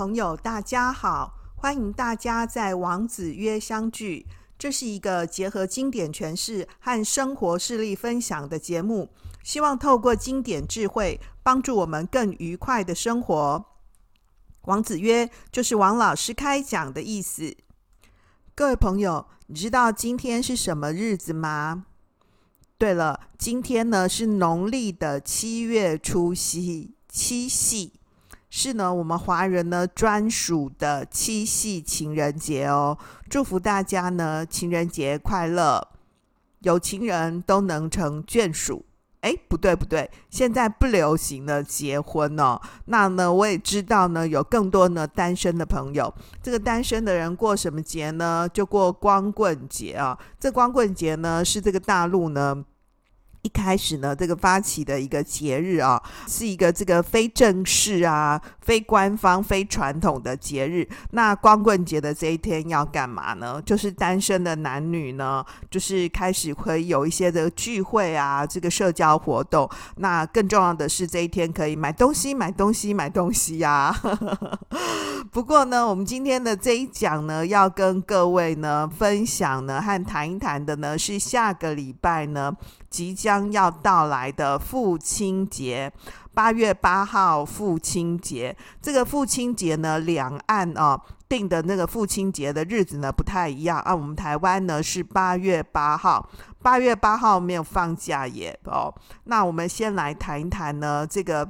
朋友，大家好，欢迎大家在王子约相聚。这是一个结合经典诠释和生活事例分享的节目，希望透过经典智慧，帮助我们更愉快的生活。王子约就是王老师开讲的意思。各位朋友，你知道今天是什么日子吗？对了，今天呢是农历的七月初七，七夕。是呢，我们华人呢专属的七夕情人节哦，祝福大家呢情人节快乐，有情人都能成眷属。哎，不对不对，现在不流行了结婚哦。那呢，我也知道呢，有更多呢单身的朋友，这个单身的人过什么节呢？就过光棍节啊。这光棍节呢，是这个大陆呢。一开始呢，这个发起的一个节日啊，是一个这个非正式啊、非官方、非传统的节日。那光棍节的这一天要干嘛呢？就是单身的男女呢，就是开始会有一些的聚会啊，这个社交活动。那更重要的是，这一天可以买东西、买东西、买东西呀、啊。不过呢，我们今天的这一讲呢，要跟各位呢分享呢和谈一谈的呢，是下个礼拜呢。即将将要到来的父亲节，八月八号父亲节。这个父亲节呢，两岸啊定的那个父亲节的日子呢不太一样啊。我们台湾呢是八月八号，八月八号没有放假耶哦。那我们先来谈一谈呢这个。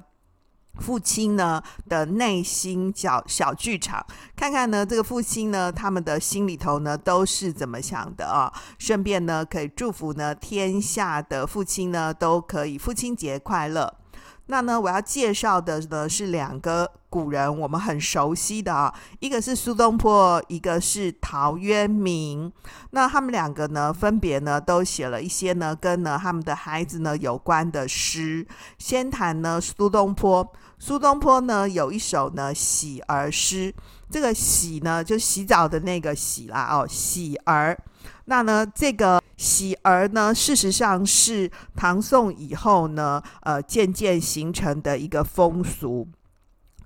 父亲呢的内心小小剧场，看看呢这个父亲呢他们的心里头呢都是怎么想的啊？顺便呢可以祝福呢天下的父亲呢都可以父亲节快乐。那呢我要介绍的呢是两个古人，我们很熟悉的啊，一个是苏东坡，一个是陶渊明。那他们两个呢分别呢都写了一些呢跟呢他们的孩子呢有关的诗。先谈呢苏东坡。苏东坡呢有一首呢洗儿诗，这个洗呢就洗澡的那个洗啦哦，洗儿。那呢这个喜儿呢，事实上是唐宋以后呢，呃渐渐形成的一个风俗。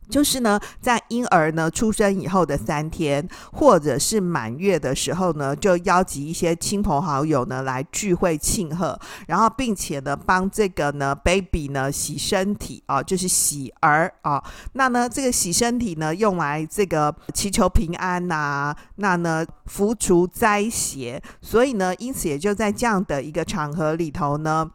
就是呢，在婴儿呢出生以后的三天，或者是满月的时候呢，就邀集一些亲朋好友呢来聚会庆贺，然后并且呢帮这个呢 baby 呢洗身体啊，就是洗儿啊。那呢这个洗身体呢用来这个祈求平安呐、啊，那呢福除灾邪，所以呢因此也就在这样的一个场合里头呢。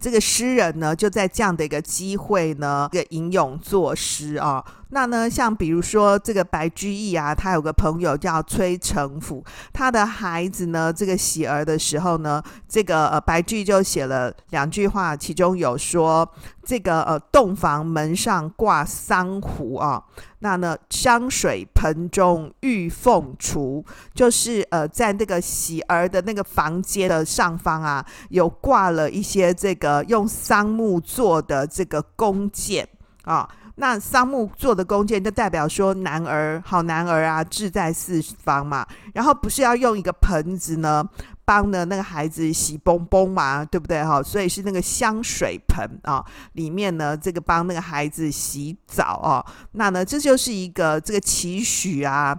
这个诗人呢，就在这样的一个机会呢，一个吟咏作诗啊。那呢，像比如说这个白居易啊，他有个朋友叫崔成甫，他的孩子呢，这个喜儿的时候呢，这个呃白居易就写了两句话，其中有说这个呃洞房门上挂桑壶啊，那呢香水盆中玉凤雏，就是呃在那个喜儿的那个房间的上方啊，有挂了一些这个用桑木做的这个弓箭啊。那桑木做的弓箭，就代表说男儿好男儿啊，志在四方嘛。然后不是要用一个盆子呢，帮呢那个孩子洗蹦蹦嘛，对不对哈？所以是那个香水盆啊，里面呢这个帮那个孩子洗澡啊。那呢这就是一个这个期许啊，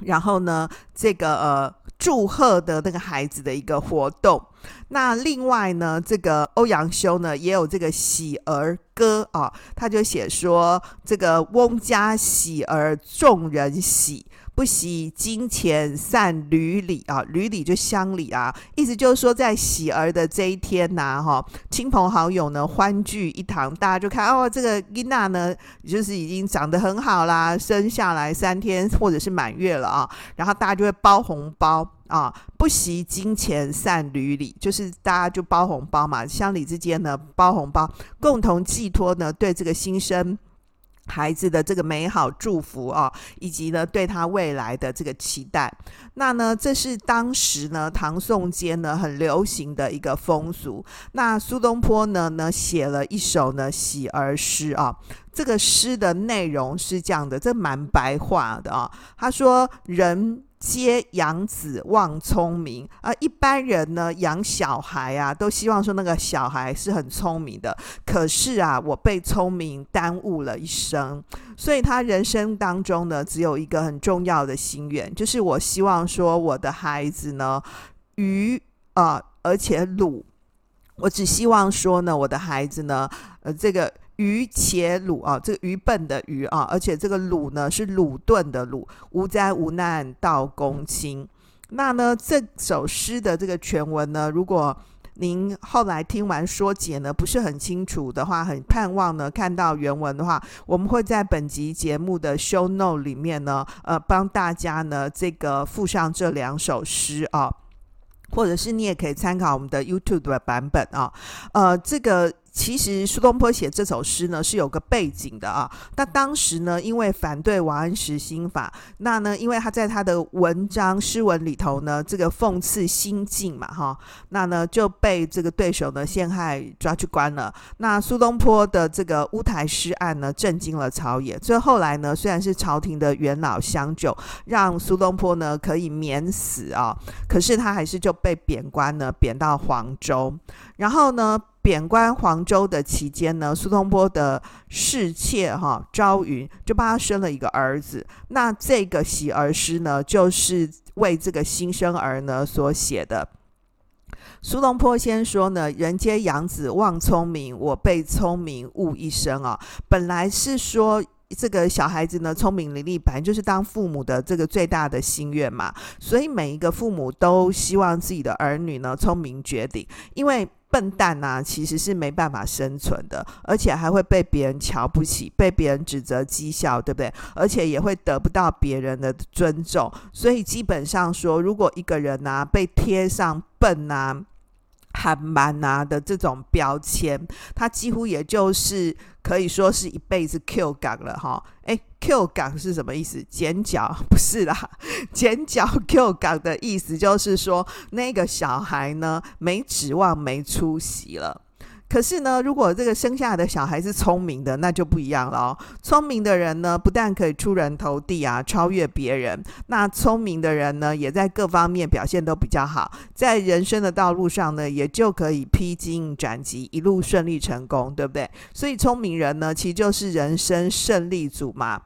然后呢这个呃。祝贺的那个孩子的一个活动。那另外呢，这个欧阳修呢也有这个喜儿歌啊，他就写说这个翁家喜儿众人喜。不惜金钱散閭里啊，閭里就乡里啊，意思就是说，在喜儿的这一天呐、啊，哈，亲朋好友呢欢聚一堂，大家就看哦，这个囡娜呢，就是已经长得很好啦，生下来三天或者是满月了啊，然后大家就会包红包啊，不惜金钱散閭里，就是大家就包红包嘛，乡里之间呢包红包，共同寄托呢对这个新生。孩子的这个美好祝福啊，以及呢对他未来的这个期待，那呢这是当时呢唐宋间呢很流行的一个风俗。那苏东坡呢呢写了一首呢喜儿诗啊，这个诗的内容是这样的，这蛮白话的啊。他说：“人皆养子望聪明啊，一般人呢养小孩啊，都希望说那个小孩是很聪明的。可是啊，我被聪明耽误了一生，所以他人生当中呢，只有一个很重要的心愿，就是我希望说我的孩子呢，愚啊、而且鲁。我只希望说呢，我的孩子呢，呃，这个愚且鲁啊，这个愚笨的愚啊，而且这个鲁呢是鲁钝的鲁，无灾无难到公卿。那呢，这首诗的这个全文呢，如果您后来听完说解呢，不是很清楚的话，很盼望呢看到原文的话，我们会在本集节目的 show note 里面呢，呃，帮大家呢这个附上这两首诗啊。或者是你也可以参考我们的 YouTube 的版本啊，呃，这个。其实苏东坡写这首诗呢是有个背景的啊。那当时呢，因为反对王安石新法，那呢，因为他在他的文章诗文里头呢，这个讽刺新进嘛，哈，那呢就被这个对手呢陷害抓去关了。那苏东坡的这个乌台诗案呢，震惊了朝野。最后来呢，虽然是朝廷的元老相救，让苏东坡呢可以免死啊，可是他还是就被贬官呢，贬到黄州，然后呢。贬官黄州的期间呢，苏东坡的侍妾哈朝云就帮他生了一个儿子。那这个喜儿诗呢，就是为这个新生儿呢所写的。苏东坡先说呢：“人皆养子望聪明，我被聪明误一生啊。”本来是说这个小孩子呢聪明伶俐，本来就是当父母的这个最大的心愿嘛。所以每一个父母都希望自己的儿女呢聪明绝顶，因为。笨蛋呐、啊，其实是没办法生存的，而且还会被别人瞧不起，被别人指责讥笑，对不对？而且也会得不到别人的尊重。所以基本上说，如果一个人呐、啊、被贴上笨呐、韩版啊的这种标签，他几乎也就是。可以说是一辈子 Q 港了哈，诶 Q 港是什么意思？剪脚 不是啦，剪脚 Q 港的意思就是说那个小孩呢没指望没出息了。可是呢，如果这个生下来的小孩是聪明的，那就不一样了哦。聪明的人呢，不但可以出人头地啊，超越别人，那聪明的人呢，也在各方面表现都比较好，在人生的道路上呢，也就可以披荆斩棘，一路顺利成功，对不对？所以聪明人呢，其实就是人生胜利组嘛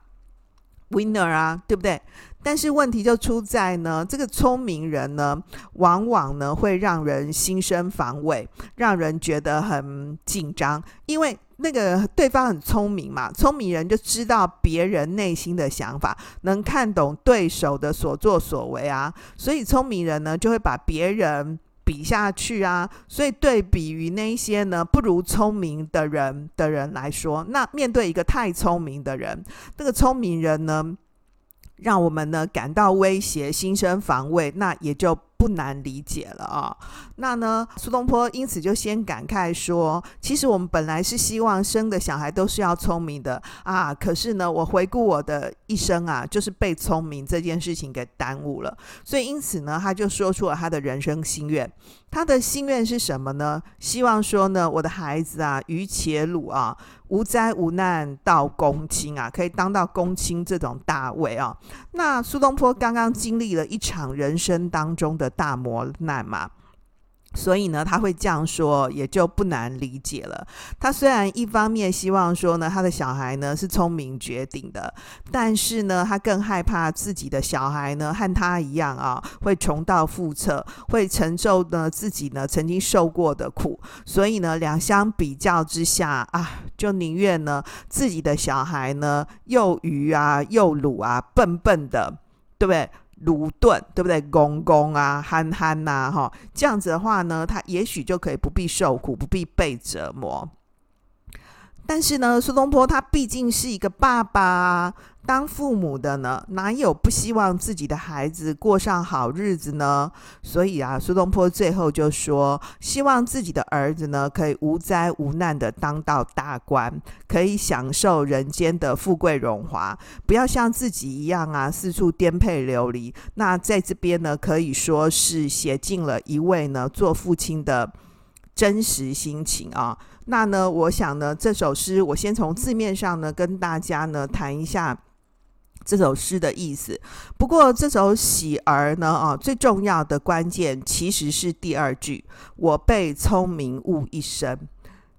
，winner 啊，对不对？但是问题就出在呢，这个聪明人呢，往往呢会让人心生防卫，让人觉得很紧张，因为那个对方很聪明嘛，聪明人就知道别人内心的想法，能看懂对手的所作所为啊，所以聪明人呢就会把别人比下去啊，所以对比于那一些呢不如聪明的人的人来说，那面对一个太聪明的人，那个聪明人呢，让我们呢感到威胁，心生防卫，那也就不难理解了啊。那呢，苏东坡因此就先感慨说：“其实我们本来是希望生的小孩都是要聪明的啊，可是呢，我回顾我的一生啊，就是被聪明这件事情给耽误了。所以因此呢，他就说出了他的人生心愿。他的心愿是什么呢？希望说呢，我的孩子啊，愚且鲁啊。”无灾无难到公卿啊，可以当到公卿这种大位啊。那苏东坡刚刚经历了一场人生当中的大磨难嘛。所以呢，他会这样说，也就不难理解了。他虽然一方面希望说呢，他的小孩呢是聪明绝顶的，但是呢，他更害怕自己的小孩呢和他一样啊，会重蹈覆辙，会承受呢自己呢曾经受过的苦。所以呢，两相比较之下啊，就宁愿呢自己的小孩呢又愚啊又鲁啊，笨笨的，对不对？鲁钝，对不对？公公啊，憨憨呐，哈，这样子的话呢，他也许就可以不必受苦，不必被折磨。但是呢，苏东坡他毕竟是一个爸爸。当父母的呢，哪有不希望自己的孩子过上好日子呢？所以啊，苏东坡最后就说，希望自己的儿子呢，可以无灾无难的当到大官，可以享受人间的富贵荣华，不要像自己一样啊，四处颠沛流离。那在这边呢，可以说是写尽了一位呢做父亲的真实心情啊。那呢，我想呢，这首诗我先从字面上呢跟大家呢谈一下。这首诗的意思。不过这首喜儿呢，啊，最重要的关键其实是第二句：“我被聪明误一生。”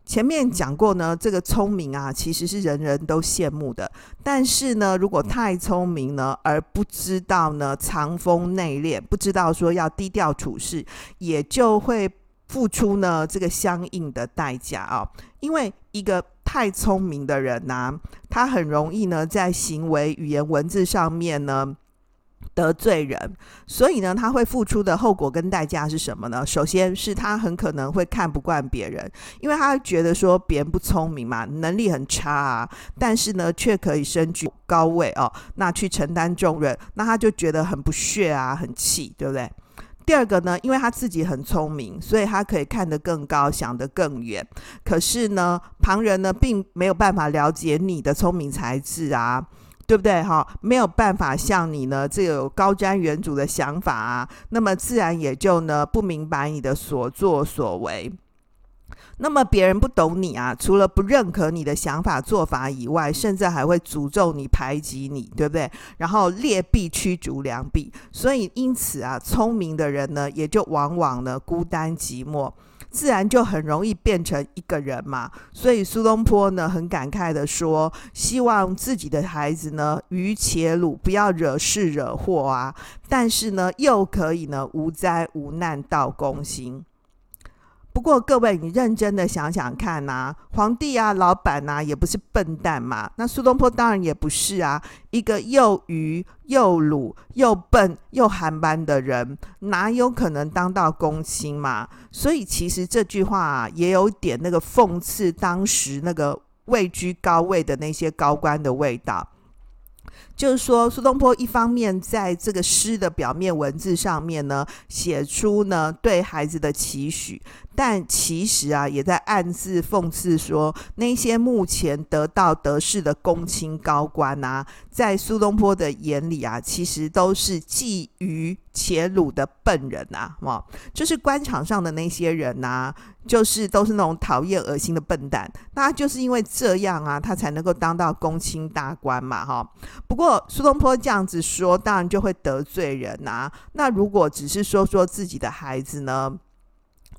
前面讲过呢，这个聪明啊，其实是人人都羡慕的。但是呢，如果太聪明呢，而不知道呢藏锋内敛，不知道说要低调处事，也就会付出呢这个相应的代价啊。因为一个太聪明的人呐、他很容易呢在行为、语言、文字上面呢。得罪人，所以呢，他会付出的后果跟代价是什么呢？首先是他很可能会看不惯别人，因为他觉得说别人不聪明嘛，能力很差啊，但是呢，却可以身居高位哦，那去承担重任，那他就觉得很不屑啊，很气，对不对？第二个呢，因为他自己很聪明，所以他可以看得更高，想得更远。可是呢，旁人呢，并没有办法了解你的聪明才智啊。对不对哈？没有办法像你呢，这有高瞻远瞩的想法啊，那么自然也就呢不明白你的所作所为。那么别人不懂你啊，除了不认可你的想法做法以外，甚至还会诅咒你、排挤你，对不对？然后劣币驱逐良币，所以因此啊，聪明的人呢，也就往往呢孤单寂寞。自然就很容易变成一个人嘛，所以苏东坡呢很感慨地说，希望自己的孩子呢愚且鲁，不要惹事惹祸啊，但是呢又可以呢无灾无难到公心。不过各位，你认真的想想看呐、啊，皇帝啊、老板呐、啊，也不是笨蛋嘛。那苏东坡当然也不是啊，一个又愚又鲁又笨又寒班的人，哪有可能当到公卿嘛？所以其实这句话啊，也有点那个讽刺当时那个位居高位的那些高官的味道。就是说，苏东坡一方面在这个诗的表面文字上面呢，写出呢对孩子的期许，但其实啊，也在暗自讽刺说，那些目前得道得势的公卿高官啊，在苏东坡的眼里啊，其实都是既愚且鲁的笨人啊，哇，就是官场上的那些人啊。就是都是那种讨厌、恶心的笨蛋，那就是因为这样啊，他才能够当到公卿大官嘛，哈。不过苏东坡这样子说，当然就会得罪人呐、啊。那如果只是说说自己的孩子呢，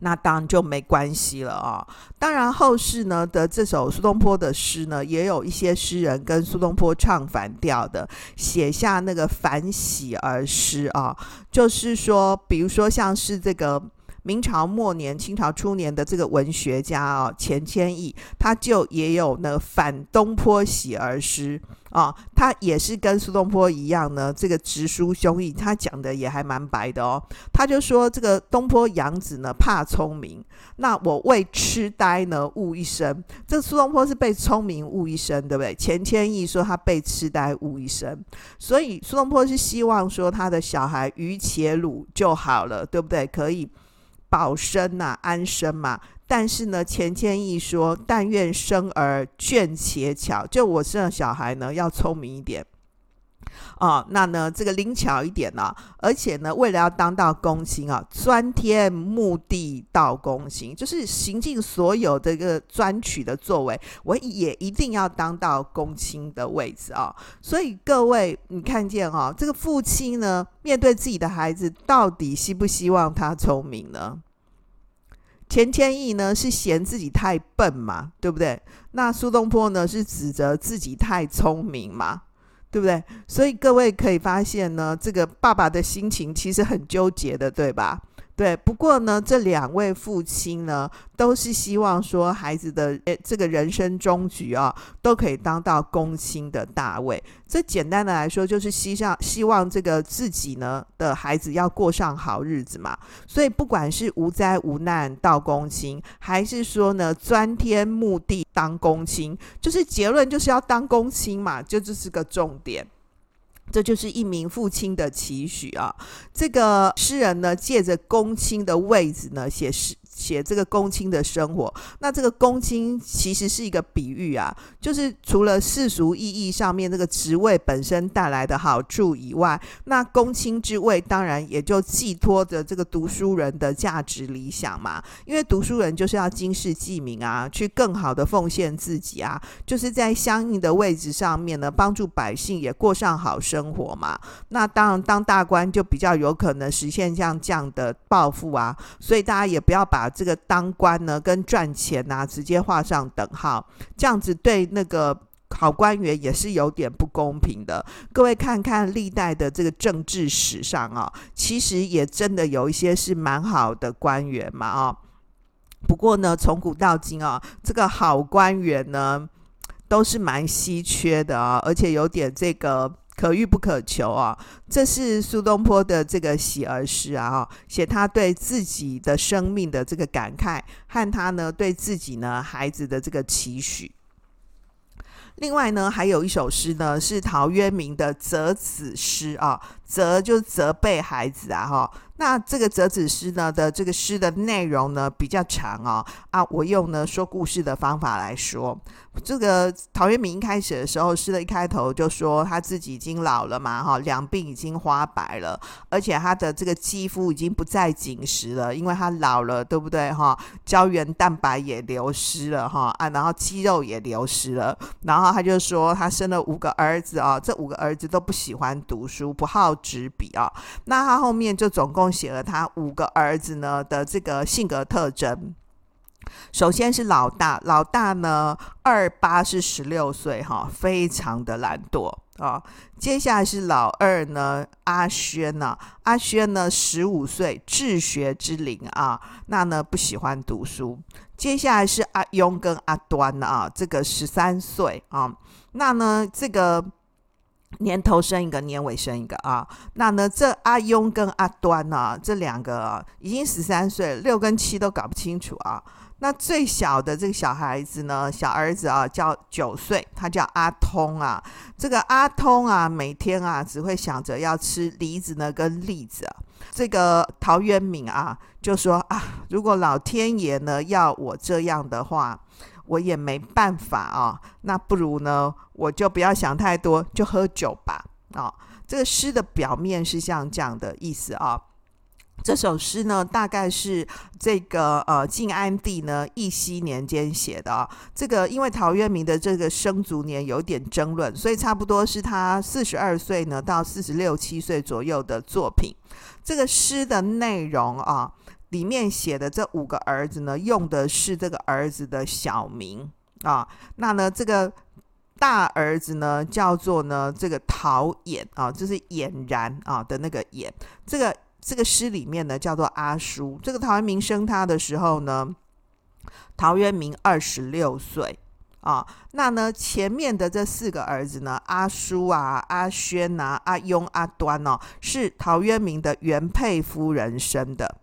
那当然就没关系了啊、哦。当然后世呢的这首苏东坡的诗呢，也有一些诗人跟苏东坡唱反调的，写下那个反喜而诗啊，就是说，比如说像是这个。明朝末年、清朝初年的这个文学家啊，钱谦益，他就也有那反东坡喜儿诗啊，他也是跟苏东坡一样呢，这个直抒胸臆，他讲的也还蛮白的哦。他就说这个东坡养子呢怕聪明，那我为痴呆呢误一生。这苏东坡是被聪明误一生，对不对？钱谦益说他被痴呆误一生，所以苏东坡是希望说他的小孩于且鲁就好了，对不对？可以。保身呐、安身嘛。但是呢，钱谦益说：“但愿生儿倦且巧，就我生的小孩呢，要聪明一点哦。那呢，这个灵巧一点呢、啊，而且呢，为了要当到公卿啊，钻天目地到公卿，就是行尽所有这个专取的作为，我也一定要当到公卿的位置啊。所以各位，你看见哈、这个父亲呢，面对自己的孩子，到底希不希望他聪明呢？”钱谦益呢是嫌自己太笨嘛，对不对？那苏东坡呢是指责自己太聪明嘛，对不对？所以各位可以发现呢，这个爸爸的心情其实很纠结的，对吧？对，不过呢，这两位父亲呢，都是希望说孩子的诶这个人生终局啊，都可以当到公卿的大位。这简单的来说，就是希望希望这个自己呢的孩子要过上好日子嘛。所以不管是无灾无难到公卿，还是说呢钻天目地当公卿，就是结论就是要当公卿嘛，就这是个重点。这就是一名父亲的期许啊！这个诗人呢，借着公卿的位置呢，写诗写这个公卿的生活。那这个公卿其实是一个比喻啊，就是除了世俗意义上面这个职位本身带来的好处以外，那公卿之位当然也就寄托着这个读书人的价值理想嘛。因为读书人就是要经世济民啊，去更好的奉献自己啊，就是在相应的位置上面呢，帮助百姓也过上好生活嘛。那当然当大官就比较有可能实现像这样的抱负啊，所以大家也不要把把这个当官呢跟赚钱啊直接画上等号，这样子对那个好官员也是有点不公平的。各位看看历代的这个政治史上啊，其实也真的有一些是蛮好的官员嘛啊。不过呢，从古到今啊，这个好官员呢都是蛮稀缺的啊，而且有点这个。可遇不可求啊！这是苏东坡的这个喜儿诗啊，写他对自己的生命的这个感慨，和他呢对自己呢孩子的这个期许。另外呢，还有一首诗呢，是陶渊明的责子诗啊，责就是责备孩子啊，哈。那这个折子诗呢的这个诗的内容呢比较长哦，啊，我用呢说故事的方法来说。这个陶渊明一开始的时候，诗的一开头就说他自己已经老了嘛，哈，两鬓已经花白了，而且他的这个肌肤已经不再紧实了，因为他老了，对不对，哈？胶原蛋白也流失了，哈啊，然后肌肉也流失了，然后他就说他生了五个儿子啊，这五个儿子都不喜欢读书，不好执笔啊。那他后面就总共写了他五个儿子呢的这个性格特征。首先是老大，老大呢，二八是十六岁，哈，非常的懒惰啊。接下来是老二呢，阿轩呢，阿轩呢，十五岁，治学之龄啊，那呢不喜欢读书。接下来是阿雍跟阿端啊，这个十三岁啊，那呢这个年头生一个，年尾生一个啊，那呢这阿雍跟阿端呢，啊，这两个，已经十三岁，六跟七都搞不清楚啊。那最小的这个小孩子呢，小儿子啊，叫九岁，他叫阿通啊。这个阿通啊，每天啊，只会想着要吃梨子呢跟栗子啊。这个陶渊明啊，就说啊，如果老天爷呢要我这样的话，我也没办法啊。那不如呢，我就不要想太多，就喝酒吧啊。这个诗的表面是像这样的意思啊。这首诗呢，大概是这个呃晋安帝呢义熙年间写的啊。这个因为陶渊明的这个生卒年有点争论，所以差不多是他四十二岁呢到四十六七岁左右的作品。这个诗的内容啊，里面写的这五个儿子呢，用的是这个儿子的小名啊。那呢，这个大儿子呢叫做呢这个陶俨啊，就是俨然啊的那个俨，这个。这个诗里面呢叫做阿叔。这个陶渊明生他的时候呢，陶渊明二十六岁啊。那呢前面的这四个儿子呢，阿叔啊、阿轩啊、阿雍、阿端哦，是陶渊明的原配夫人生的。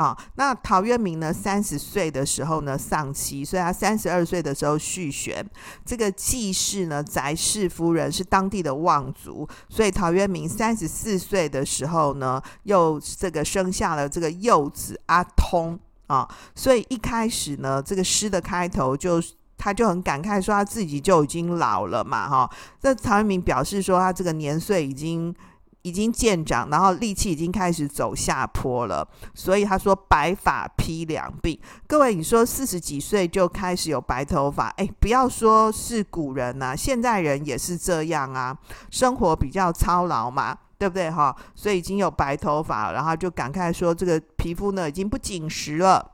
啊，那陶渊明呢？三十岁的时候呢，丧妻，所以他三十二岁的时候续弦。这个季氏呢，翟氏夫人是当地的望族，所以陶渊明三十四岁的时候呢，又这个生下了这个幼子阿通啊。所以一开始呢，这个诗的开头就他就很感慨说他自己就已经老了嘛，哈、啊。这陶渊明表示说他这个年岁已经。已经渐长，然后力气已经开始走下坡了，所以他说白发披两鬓。各位，你说四十几岁就开始有白头发，哎，不要说是古人呐、现在人也是这样啊，生活比较操劳嘛，对不对哈？所以已经有白头发，然后就感慨说这个皮肤呢已经不紧实了。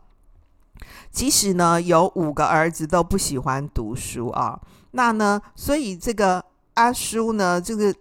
即使呢有五个儿子都不喜欢读书啊，那呢，所以这个阿叔呢，这个。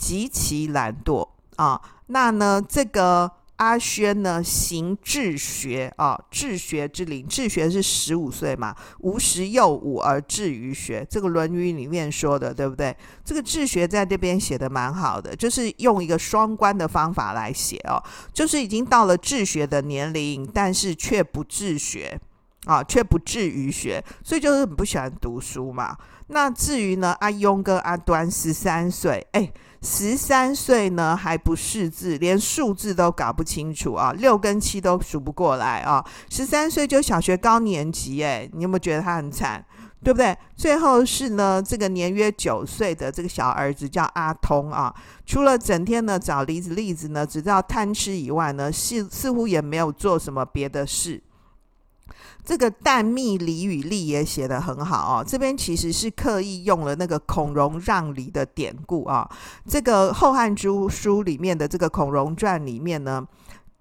极其懒惰啊，那呢，这个阿轩呢，行治学啊，治学之龄，治学是十五岁嘛，吾十有五而志于学，这个《论语》里面说的，对不对？这个治学在这边写的蛮好的，就是用一个双关的方法来写哦，就是已经到了治学的年龄，但是却不治学啊，却不至于学，所以就是很不喜欢读书嘛。那至于呢，阿雍跟阿端十三岁，哎，十三岁呢还不识字，连数字都搞不清楚啊，六跟七都数不过来啊，十三岁就小学高年级，哎，你有没有觉得他很惨？对不对？最后是呢，这个年约九岁的这个小儿子叫阿通啊，除了整天呢找梨子栗子呢，只知道贪吃以外呢，似似乎也没有做什么别的事。这个淡密梨与利也写得很好哦，这边其实是刻意用了那个孔融让梨的典故啊。这个《后汉书》书里面的这个《孔融传》里面呢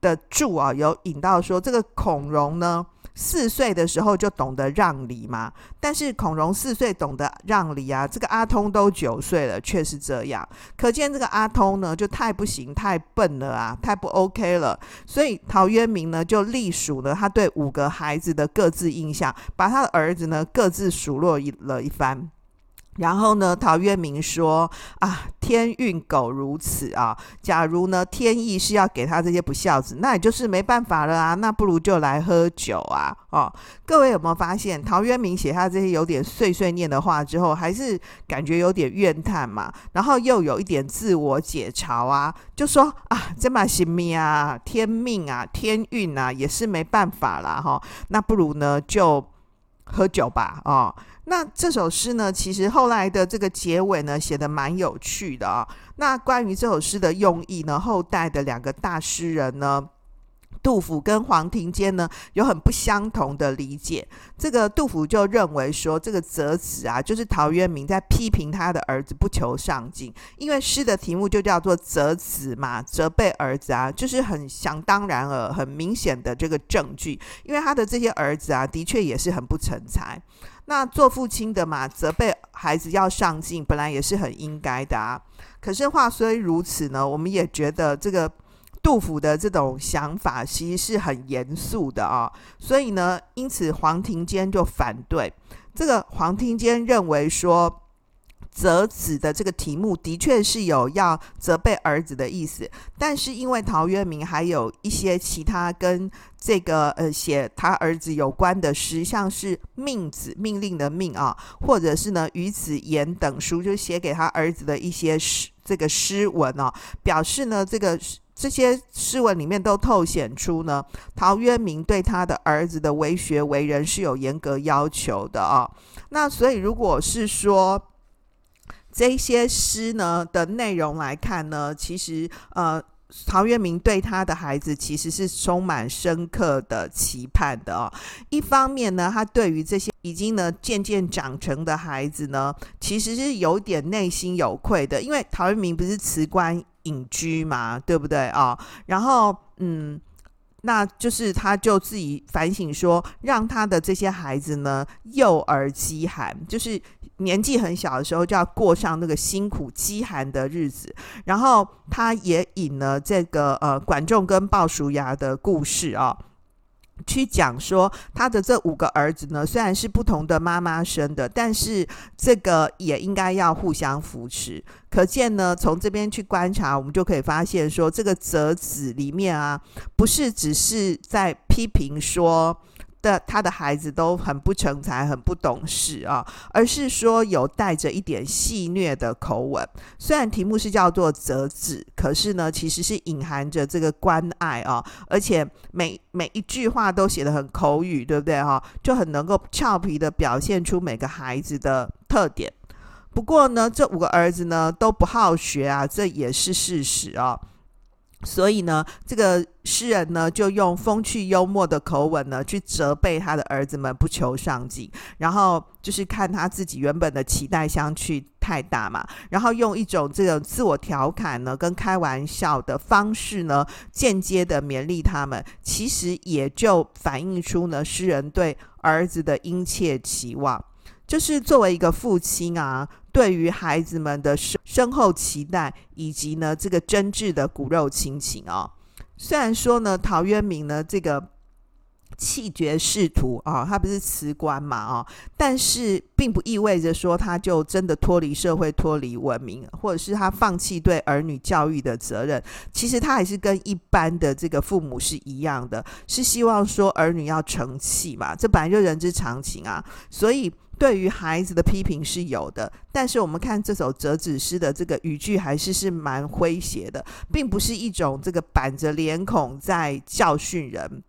的注啊，有引到说这个孔融呢。四岁的时候就懂得让梨嘛，但是孔融四岁懂得让梨啊，这个阿通都九岁了，却是这样，可见这个阿通呢就太不行，太笨了啊，太不 OK 了。所以陶渊明呢就隶属了他对五个孩子的各自印象，把他的儿子呢各自数落一了一番。然后呢，陶渊明说啊，天运苟如此啊。假如呢，天意是要给他这些不孝子，那也就是没办法了啊。那不如就来喝酒啊。哦，各位有没有发现，陶渊明写下这些有点碎碎念的话之后，还是感觉有点怨叹嘛？然后又有一点自我解嘲啊，就说啊，这么行命啊，天命啊，天运啊，也是没办法啦。哈、那不如呢，就喝酒吧。哦。那这首诗呢，其实后来的这个结尾呢，写的蛮有趣的啊、那关于这首诗的用意呢，后代的两个大诗人呢，杜甫跟黄庭坚呢，有很不相同的理解。这个杜甫就认为说，这个责子啊，就是陶渊明在批评他的儿子不求上进，因为诗的题目就叫做责子嘛，责备儿子啊，就是很想当然耳、很明显的这个证据。因为他的这些儿子啊，的确也是很不成才。那做父亲的嘛，责备孩子要上进，本来也是很应该的啊。可是话虽如此呢，我们也觉得这个杜甫的这种想法其实是很严肃的啊。所以呢，因此黄庭坚就反对。这个黄庭坚认为说，责子的这个题目的确是有要责备儿子的意思，但是因为陶渊明还有一些其他跟这个呃写他儿子有关的诗，像是命子命令的命啊，或者是呢与子言等书，就写给他儿子的一些诗这个诗文啊，表示呢这个这些诗文里面都透显出呢陶渊明对他的儿子的为学为人是有严格要求的啊。那所以如果是说。这些诗呢的内容来看呢，其实呃，陶渊明对他的孩子其实是充满深刻的期盼的哦。一方面呢，他对于这些已经呢渐渐长成的孩子呢，其实是有点内心有愧的，因为陶渊明不是辞官隐居嘛，对不对啊？哦，然后嗯。那就是他就自己反省说，让他的这些孩子呢，幼而饥寒，就是年纪很小的时候就要过上那个辛苦饥寒的日子。然后他也引了这个呃管仲跟鲍叔牙的故事啊。去讲说他的这五个儿子呢，虽然是不同的妈妈生的，但是这个也应该要互相扶持。可见呢，从这边去观察，我们就可以发现说，这个折子里面啊，不是只是在批评说。的他的孩子都很不成才，很不懂事啊，而是说有带着一点戏谑的口吻。虽然题目是叫做折子，可是呢，其实是隐含着这个关爱啊，而且每每一句话都写得很口语，对不对哈？就很能够俏皮地表现出每个孩子的特点。不过呢，这五个儿子呢都不好学啊，这也是事实啊。所以呢，这个诗人呢，就用风趣幽默的口吻呢，去责备他的儿子们不求上进，然后就是看他自己原本的期待相去太大嘛，然后用一种这种自我调侃呢，跟开玩笑的方式呢，间接的勉励他们，其实也就反映出呢，诗人对儿子的殷切期望。就是作为一个父亲啊，对于孩子们的深深厚期待，以及呢这个真挚的骨肉亲情啊。虽然说呢，陶渊明呢这个气绝仕途啊，他不是辞官嘛啊，但是并不意味着说他就真的脱离社会、脱离文明，或者是他放弃对儿女教育的责任。其实他还是跟一般的这个父母是一样的，是希望说儿女要成器嘛，这本来就人之常情啊。所以对于孩子的批评是有的，但是我们看这首折纸诗的这个语句还是是蛮诙谐的，并不是一种这个板着脸孔在教训人。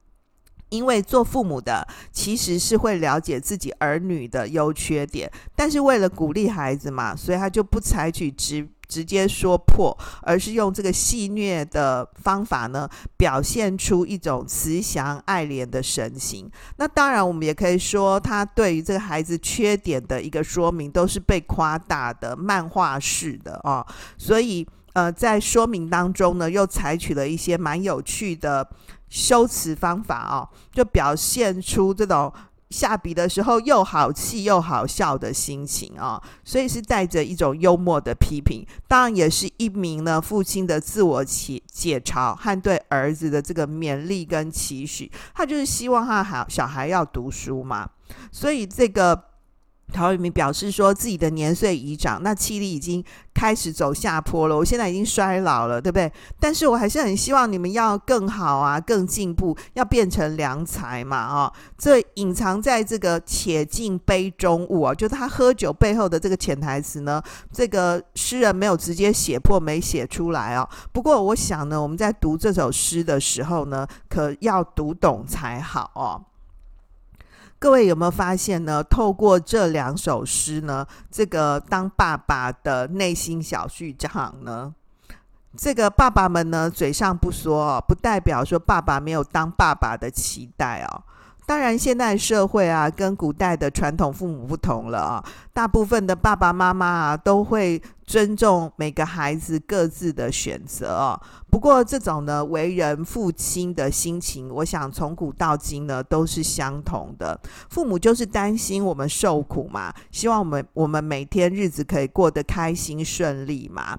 因为做父母的其实是会了解自己儿女的优缺点，但是为了鼓励孩子嘛，所以他就不采取直直接说破，而是用这个戏谑的方法呢，表现出一种慈祥爱怜的神情。那当然，我们也可以说，他对于这个孩子缺点的一个说明，都是被夸大的漫画式的、哦。所以，呃，在说明当中呢，又采取了一些蛮有趣的。修辞方法哦，就表现出这种下笔的时候又好气又好笑的心情啊，所以是带着一种幽默的批评，当然也是一名呢父亲的自我解解嘲和对儿子的这个勉励跟期许，他就是希望他好小孩要读书嘛，所以这个。陶渊明表示说，自己的年岁已长，那气力已经开始走下坡了。我现在已经衰老了，对不对？但是我还是很希望你们要更好啊，更进步，要变成良才嘛，啊！这隐藏在这个“且尽杯中物”啊，就是他喝酒背后的这个潜台词呢。这个诗人没有直接写破，没写出来啊。不过我想呢，我们在读这首诗的时候呢，可要读懂才好哦。各位有没有发现呢？透过这两首诗呢，这个当爸爸的内心小剧场呢，这个爸爸们呢嘴上不说哦，不代表说爸爸没有当爸爸的期待哦。当然，现代社会啊，跟古代的传统父母不同了啊。大部分的爸爸妈妈啊，都会尊重每个孩子各自的选择哦。不过，这种呢，为人父亲的心情，我想从古到今呢，都是相同的。父母就是担心我们受苦嘛，希望我们我们每天日子可以过得开心顺利嘛。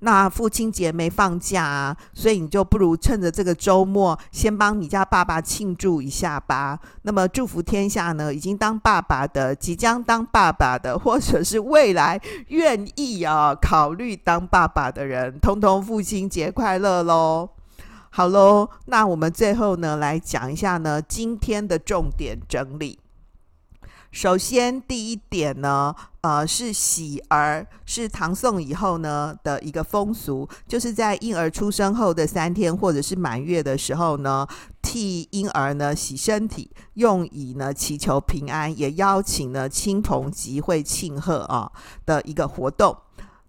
那父亲节没放假啊，所以你就不如趁着这个周末，先帮你家爸爸庆祝一下吧。那么祝福天下呢，已经当爸爸的、即将当爸爸的，或者是未来愿意啊考虑当爸爸的人，通通父亲节快乐喽！好喽，那我们最后呢，来讲一下呢今天的重点整理。首先，第一点呢，呃，是喜儿，是唐宋以后呢的一个风俗，就是在婴儿出生后的三天或者是满月的时候呢，替婴儿呢洗身体，用以呢祈求平安，也邀请呢亲朋集会庆贺啊的一个活动。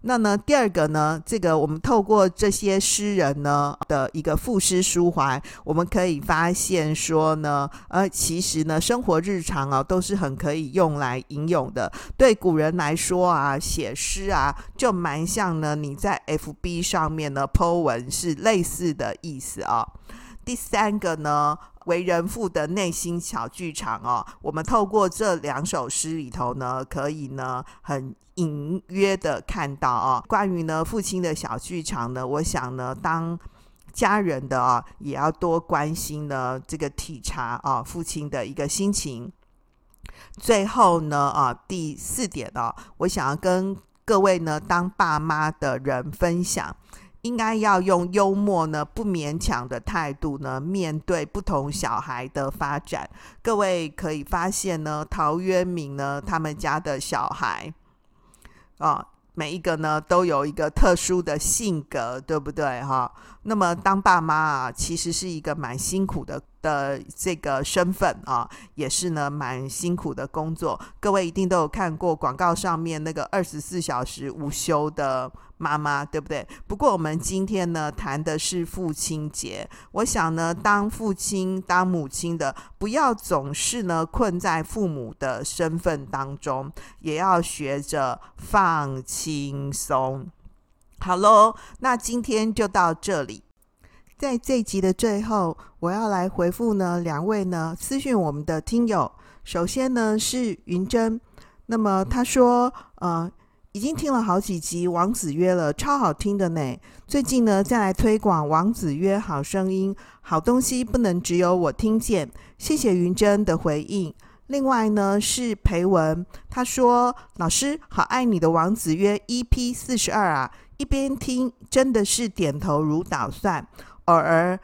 那呢，第二个呢，这个我们透过这些诗人呢的一个赋诗抒怀，我们可以发现说呢，呃，其实呢，生活日常啊都是很可以用来引用的。对古人来说啊，写诗啊就蛮像呢，你在 FB 上面呢 po 文是类似的意思啊。第三个呢，为人父的内心小剧场哦，我们透过这两首诗里头呢，可以呢很隐约的看到哦，关于呢父亲的小剧场呢，我想呢，当家人的啊，也要多关心呢这个体察啊父亲的一个心情。最后呢啊，第四点啊，我想要跟各位呢当爸妈的人分享。应该要用幽默呢，不勉强的态度呢，面对不同小孩的发展。各位可以发现呢，陶渊明呢，他们家的小孩啊。哦每一个呢都有一个特殊的性格，对不对哈？那么当爸妈啊，其实是一个蛮辛苦的的这个身份啊，也是呢蛮辛苦的工作。各位一定都有看过广告上面那个二十四小时无休的妈妈，对不对？不过我们今天呢谈的是父亲节，我想呢当父亲当母亲的，不要总是呢困在父母的身份当中，也要学着放。轻松，好喽，那今天就到这里。在这集的最后，我要来回复呢两位呢私讯我们的听友。首先呢是云珍，那么他说，呃，已经听了好几集王子约了，超好听的呢。最近呢，再来推广王子约好声音，好东西不能只有我听见。谢谢云珍的回应。另外呢，是培文，他说：“老师好爱你的王子约 EP 四十二啊，一边听真的是点头如捣蒜，偶尔。”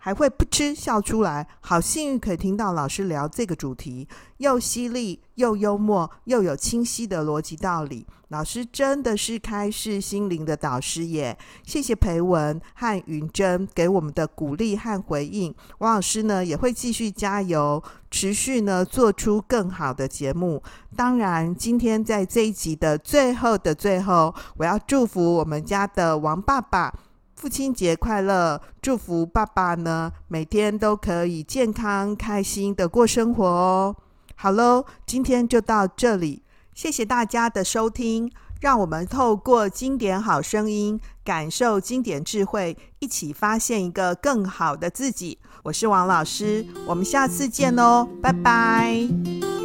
还会噗嗤笑出来，好幸运可以听到老师聊这个主题，又犀利又幽默，又有清晰的逻辑道理。老师真的是开示心灵的导师耶！谢谢培文和云珍给我们的鼓励和回应。王老师呢也会继续加油，持续呢做出更好的节目。当然，今天在这一集的最后的最后，我要祝福我们家的王爸爸。父亲节快乐！祝福爸爸呢，每天都可以健康开心的过生活哦。好喽，今天就到这里，谢谢大家的收听。让我们透过经典好声音，感受经典智慧，一起发现一个更好的自己。我是王老师，我们下次见哦，拜拜。